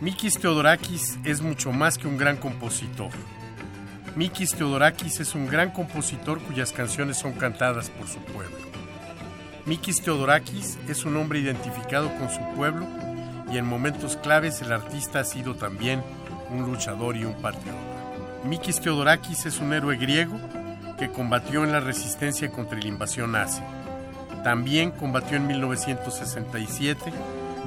Mikis Theodorakis es mucho más que un gran compositor. Mikis Theodorakis es un gran compositor cuyas canciones son cantadas por su pueblo. Mikis Theodorakis es un hombre identificado con su pueblo y en momentos claves el artista ha sido también un luchador y un patriota. Mikis Theodorakis es un héroe griego que combatió en la resistencia contra la invasión nazi. También combatió en 1967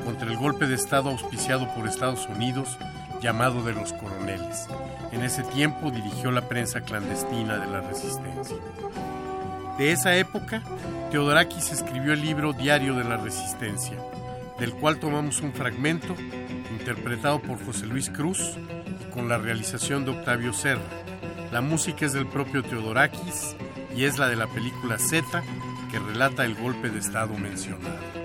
contra el golpe de Estado auspiciado por Estados Unidos llamado de los coroneles. En ese tiempo dirigió la prensa clandestina de la resistencia. De esa época, Teodorakis escribió el libro Diario de la Resistencia, del cual tomamos un fragmento interpretado por José Luis Cruz y con la realización de Octavio Serra. La música es del propio Teodorakis y es la de la película Z que relata el golpe de Estado mencionado.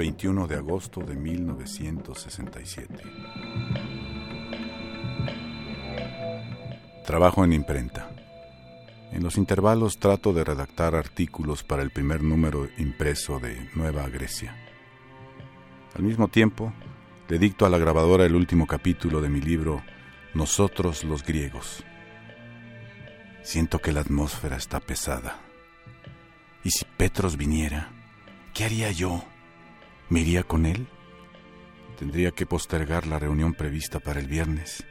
21 de agosto de 1967. Trabajo en imprenta. En los intervalos trato de redactar artículos para el primer número impreso de Nueva Grecia. Al mismo tiempo, le dicto a la grabadora el último capítulo de mi libro Nosotros los griegos. Siento que la atmósfera está pesada. ¿Y si Petros viniera? ¿Qué haría yo? ¿Me iría con él? Tendría que postergar la reunión prevista para el viernes.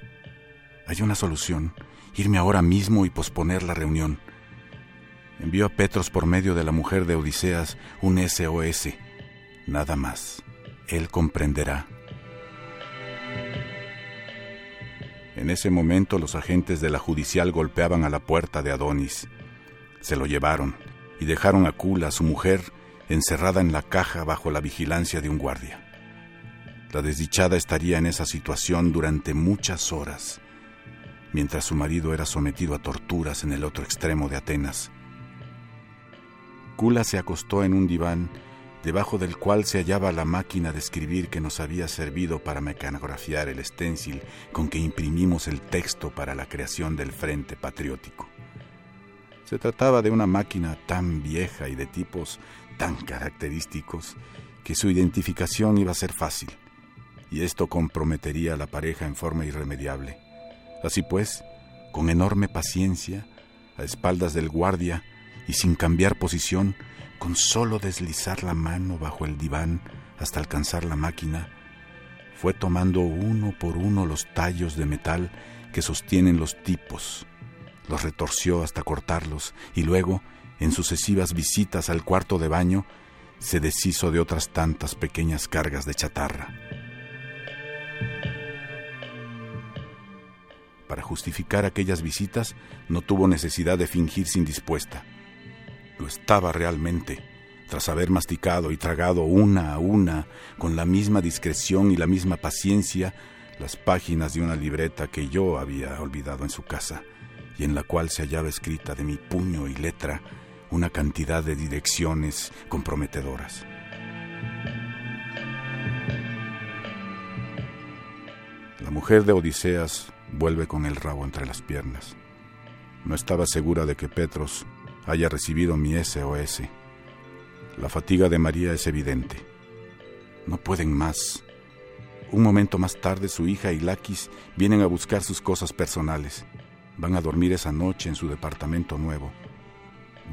Hay una solución, irme ahora mismo y posponer la reunión. Envío a Petros por medio de la mujer de Odiseas un SOS. Nada más. Él comprenderá. En ese momento los agentes de la judicial golpeaban a la puerta de Adonis. Se lo llevaron y dejaron a Kula, su mujer, encerrada en la caja bajo la vigilancia de un guardia. La desdichada estaría en esa situación durante muchas horas, mientras su marido era sometido a torturas en el otro extremo de Atenas. Kula se acostó en un diván debajo del cual se hallaba la máquina de escribir que nos había servido para mecanografiar el esténcil con que imprimimos el texto para la creación del Frente Patriótico. Se trataba de una máquina tan vieja y de tipos tan característicos que su identificación iba a ser fácil, y esto comprometería a la pareja en forma irremediable. Así pues, con enorme paciencia, a espaldas del guardia y sin cambiar posición, con solo deslizar la mano bajo el diván hasta alcanzar la máquina, fue tomando uno por uno los tallos de metal que sostienen los tipos, los retorció hasta cortarlos y luego, en sucesivas visitas al cuarto de baño, se deshizo de otras tantas pequeñas cargas de chatarra. Para justificar aquellas visitas no tuvo necesidad de fingirse indispuesta. Lo estaba realmente, tras haber masticado y tragado una a una, con la misma discreción y la misma paciencia, las páginas de una libreta que yo había olvidado en su casa y en la cual se hallaba escrita de mi puño y letra una cantidad de direcciones comprometedoras. La mujer de Odiseas vuelve con el rabo entre las piernas. No estaba segura de que Petros haya recibido mi SOS. La fatiga de María es evidente. No pueden más. Un momento más tarde su hija y Lakis vienen a buscar sus cosas personales. Van a dormir esa noche en su departamento nuevo.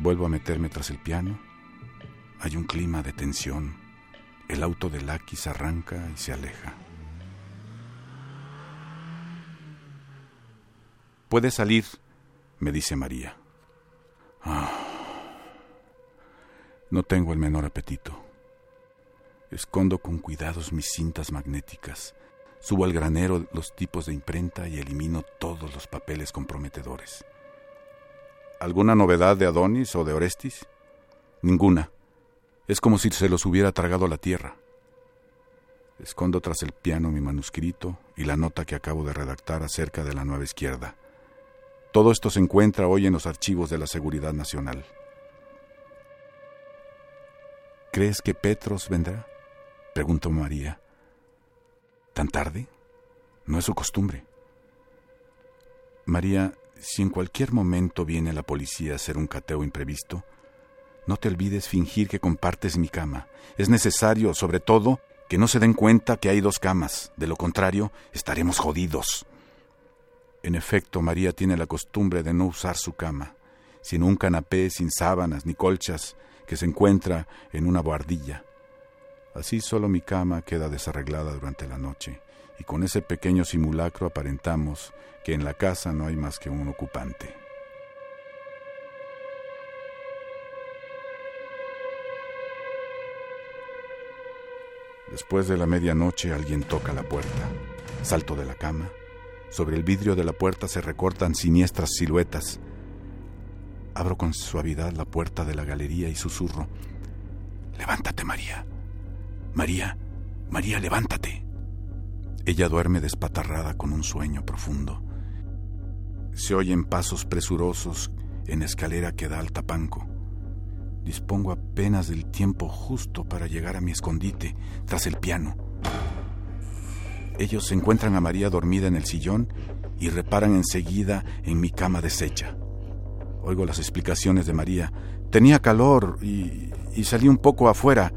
Vuelvo a meterme tras el piano. Hay un clima de tensión. El auto de Lakis arranca y se aleja. Puede salir, me dice María. Ah. No tengo el menor apetito. Escondo con cuidados mis cintas magnéticas. Subo al granero los tipos de imprenta y elimino todos los papeles comprometedores. ¿Alguna novedad de Adonis o de Orestis? Ninguna. Es como si se los hubiera tragado la tierra. Escondo tras el piano mi manuscrito y la nota que acabo de redactar acerca de la nueva izquierda. Todo esto se encuentra hoy en los archivos de la Seguridad Nacional. ¿Crees que Petros vendrá? preguntó María. ¿Tan tarde? No es su costumbre. María, si en cualquier momento viene la policía a hacer un cateo imprevisto, no te olvides fingir que compartes mi cama. Es necesario, sobre todo, que no se den cuenta que hay dos camas. De lo contrario, estaremos jodidos. En efecto, María tiene la costumbre de no usar su cama, sino un canapé sin sábanas ni colchas que se encuentra en una boardilla. Así solo mi cama queda desarreglada durante la noche, y con ese pequeño simulacro aparentamos que en la casa no hay más que un ocupante. Después de la medianoche alguien toca la puerta. Salto de la cama. Sobre el vidrio de la puerta se recortan siniestras siluetas. Abro con suavidad la puerta de la galería y susurro. Levántate, María. María, María, levántate. Ella duerme despatarrada con un sueño profundo. Se oyen pasos presurosos en escalera que da al tapanco. Dispongo apenas del tiempo justo para llegar a mi escondite tras el piano. Ellos encuentran a María dormida en el sillón y reparan enseguida en mi cama deshecha. Oigo las explicaciones de María. Tenía calor y, y salí un poco afuera.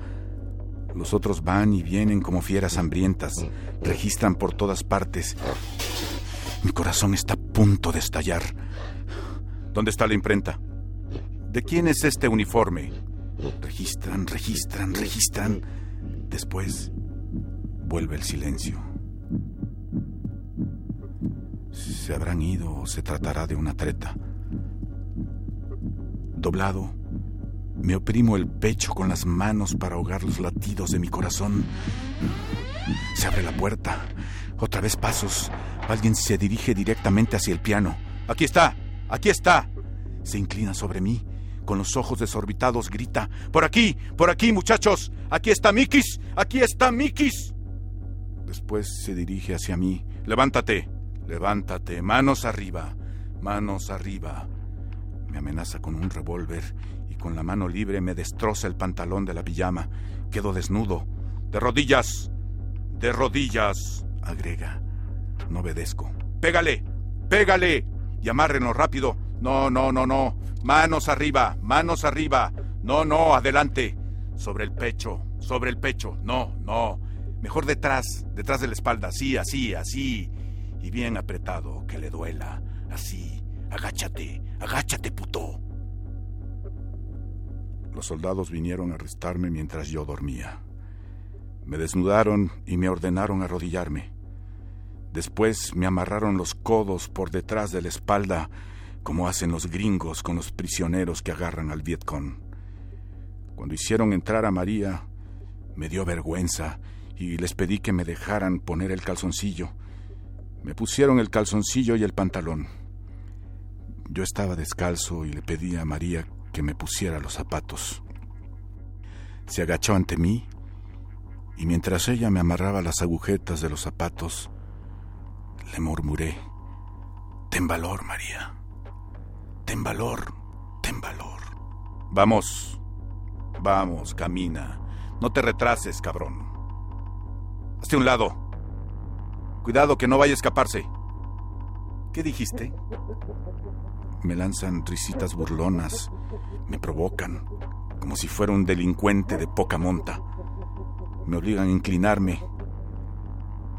Los otros van y vienen como fieras hambrientas, registran por todas partes. Mi corazón está a punto de estallar. ¿Dónde está la imprenta? ¿De quién es este uniforme? Registran, registran, registran. Después vuelve el silencio. ¿Se habrán ido o se tratará de una treta? Doblado, me oprimo el pecho con las manos para ahogar los latidos de mi corazón. Se abre la puerta. Otra vez pasos. Alguien se dirige directamente hacia el piano. Aquí está. Aquí está. Se inclina sobre mí con los ojos desorbitados, grita, Por aquí, por aquí, muchachos. Aquí está Mikis, aquí está Mikis. Después se dirige hacia mí. Levántate, levántate, manos arriba, manos arriba. Me amenaza con un revólver con la mano libre me destroza el pantalón de la pijama. Quedo desnudo, de rodillas, de rodillas, agrega. No obedezco. Pégale, pégale y amárrenlo rápido. No, no, no, no. Manos arriba, manos arriba. No, no, adelante. Sobre el pecho, sobre el pecho. No, no. Mejor detrás, detrás de la espalda. Sí, así, así. Y bien apretado, que le duela. Así. Agáchate, agáchate, puto. Los soldados vinieron a arrestarme mientras yo dormía. Me desnudaron y me ordenaron arrodillarme. Después me amarraron los codos por detrás de la espalda como hacen los gringos con los prisioneros que agarran al Vietcong. Cuando hicieron entrar a María, me dio vergüenza y les pedí que me dejaran poner el calzoncillo. Me pusieron el calzoncillo y el pantalón. Yo estaba descalzo y le pedí a María que me pusiera los zapatos. Se agachó ante mí y mientras ella me amarraba las agujetas de los zapatos, le murmuré, Ten valor, María. Ten valor, ten valor. Vamos, vamos, camina. No te retrases, cabrón. Hazte un lado. Cuidado que no vaya a escaparse. ¿Qué dijiste? Me lanzan risitas burlonas, me provocan, como si fuera un delincuente de poca monta. Me obligan a inclinarme.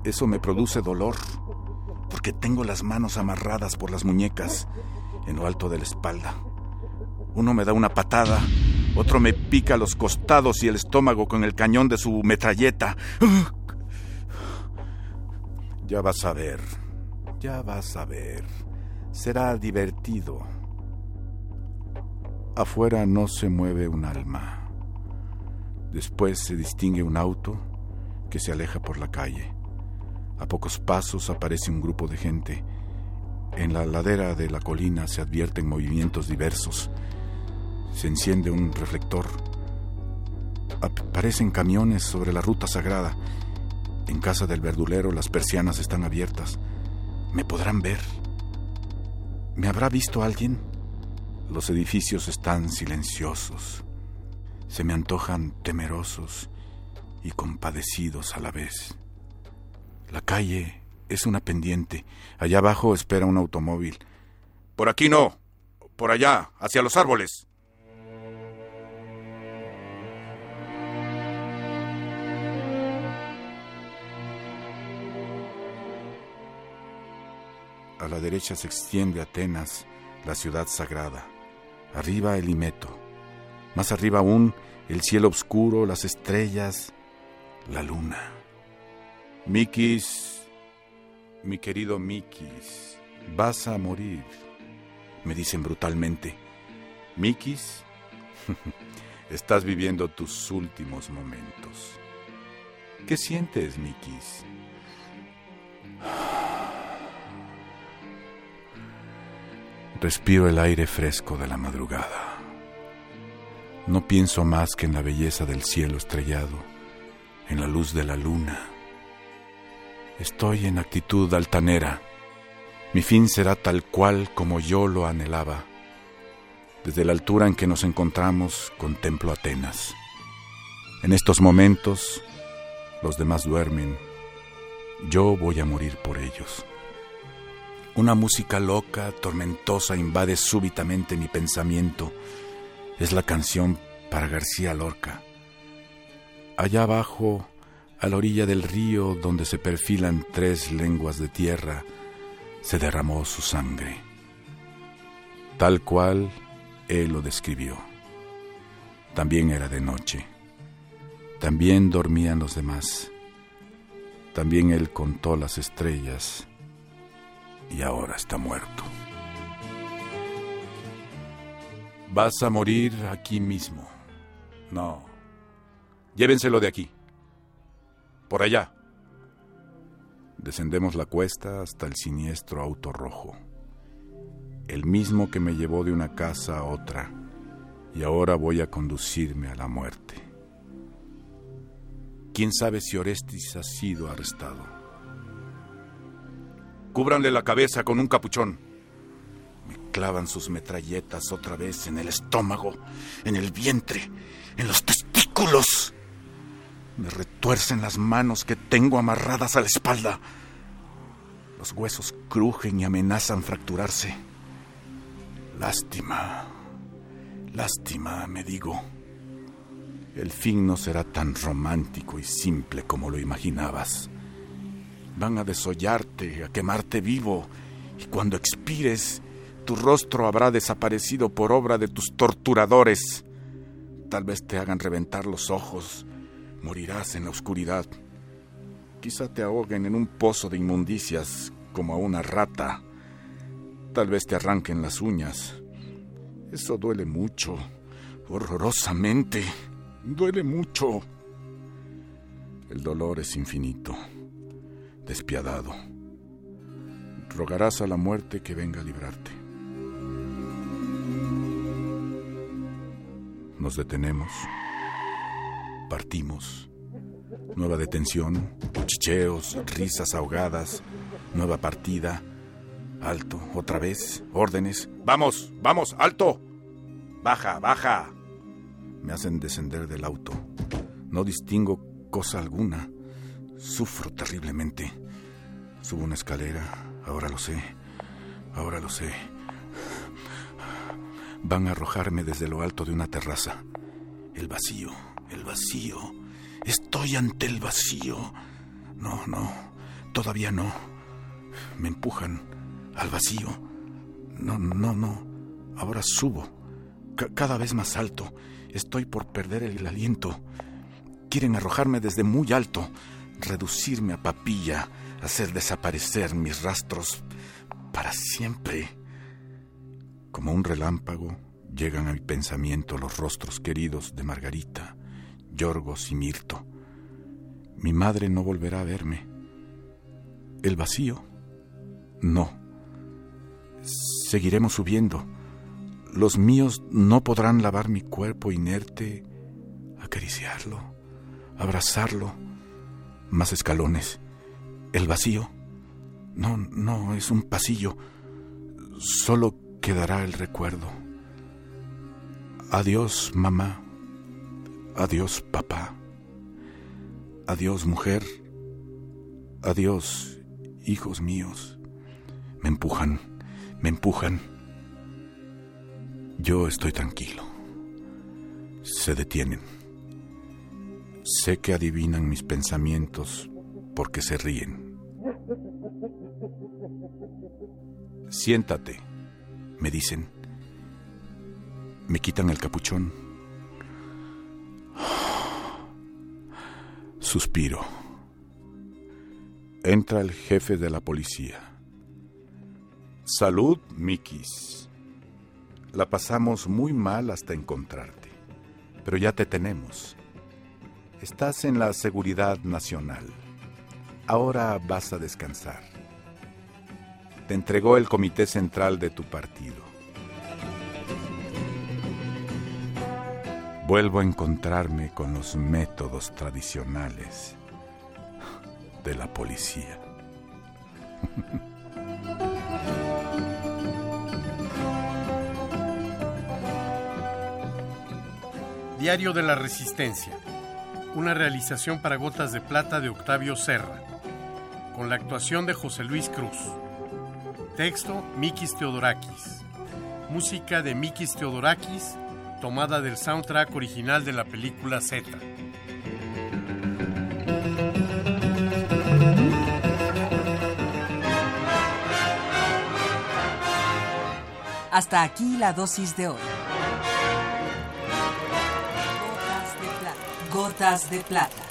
Eso me produce dolor, porque tengo las manos amarradas por las muñecas en lo alto de la espalda. Uno me da una patada, otro me pica los costados y el estómago con el cañón de su metralleta. Ya vas a ver, ya vas a ver. Será divertido. Afuera no se mueve un alma. Después se distingue un auto que se aleja por la calle. A pocos pasos aparece un grupo de gente. En la ladera de la colina se advierten movimientos diversos. Se enciende un reflector. Aparecen camiones sobre la ruta sagrada. En casa del verdulero las persianas están abiertas. ¿Me podrán ver? ¿Me habrá visto alguien? Los edificios están silenciosos. Se me antojan temerosos y compadecidos a la vez. La calle es una pendiente. Allá abajo espera un automóvil. Por aquí no. Por allá, hacia los árboles. A la derecha se extiende Atenas, la ciudad sagrada. Arriba el Imeto. Más arriba aún el cielo oscuro, las estrellas, la luna. Mikis, mi querido Mikis, vas a morir, me dicen brutalmente. Mikis, estás viviendo tus últimos momentos. ¿Qué sientes, Mikis? Respiro el aire fresco de la madrugada. No pienso más que en la belleza del cielo estrellado, en la luz de la luna. Estoy en actitud altanera. Mi fin será tal cual como yo lo anhelaba. Desde la altura en que nos encontramos, contemplo Atenas. En estos momentos, los demás duermen. Yo voy a morir por ellos. Una música loca, tormentosa, invade súbitamente mi pensamiento. Es la canción para García Lorca. Allá abajo, a la orilla del río donde se perfilan tres lenguas de tierra, se derramó su sangre. Tal cual él lo describió. También era de noche. También dormían los demás. También él contó las estrellas y ahora está muerto. Vas a morir aquí mismo. No. Llévenselo de aquí. Por allá. Descendemos la cuesta hasta el siniestro auto rojo. El mismo que me llevó de una casa a otra. Y ahora voy a conducirme a la muerte. ¿Quién sabe si Orestis ha sido arrestado? Cúbranle la cabeza con un capuchón. Me clavan sus metralletas otra vez en el estómago, en el vientre, en los testículos. Me retuercen las manos que tengo amarradas a la espalda. Los huesos crujen y amenazan fracturarse. Lástima, lástima, me digo. El fin no será tan romántico y simple como lo imaginabas. Van a desollarte, a quemarte vivo, y cuando expires, tu rostro habrá desaparecido por obra de tus torturadores. Tal vez te hagan reventar los ojos, morirás en la oscuridad. Quizá te ahoguen en un pozo de inmundicias como a una rata. Tal vez te arranquen las uñas. Eso duele mucho, horrorosamente. Duele mucho. El dolor es infinito despiadado. Rogarás a la muerte que venga a librarte. Nos detenemos. Partimos. Nueva detención, cuchicheos, risas ahogadas, nueva partida. Alto, otra vez, órdenes. Vamos, vamos, alto. Baja, baja. Me hacen descender del auto. No distingo cosa alguna. Sufro terriblemente. Subo una escalera, ahora lo sé, ahora lo sé. Van a arrojarme desde lo alto de una terraza. El vacío, el vacío. Estoy ante el vacío. No, no, todavía no. Me empujan al vacío. No, no, no. Ahora subo. cada vez más alto. Estoy por perder el aliento. Quieren arrojarme desde muy alto reducirme a papilla, hacer desaparecer mis rastros para siempre. Como un relámpago llegan a mi pensamiento los rostros queridos de Margarita, Yorgos y Mirto. Mi madre no volverá a verme. El vacío. No. Seguiremos subiendo. Los míos no podrán lavar mi cuerpo inerte, acariciarlo, abrazarlo. Más escalones. El vacío. No, no, es un pasillo. Solo quedará el recuerdo. Adiós, mamá. Adiós, papá. Adiós, mujer. Adiós, hijos míos. Me empujan, me empujan. Yo estoy tranquilo. Se detienen. Sé que adivinan mis pensamientos porque se ríen. Siéntate, me dicen. Me quitan el capuchón. Suspiro. Entra el jefe de la policía. Salud, Mikis. La pasamos muy mal hasta encontrarte, pero ya te tenemos. Estás en la seguridad nacional. Ahora vas a descansar. Te entregó el comité central de tu partido. Vuelvo a encontrarme con los métodos tradicionales de la policía. Diario de la Resistencia. Una realización para Gotas de Plata de Octavio Serra. Con la actuación de José Luis Cruz. Texto, Mikis Teodorakis. Música de Mikis Teodorakis, tomada del soundtrack original de la película Z. Hasta aquí la dosis de hoy. Gotas de plata. Gotas de plata.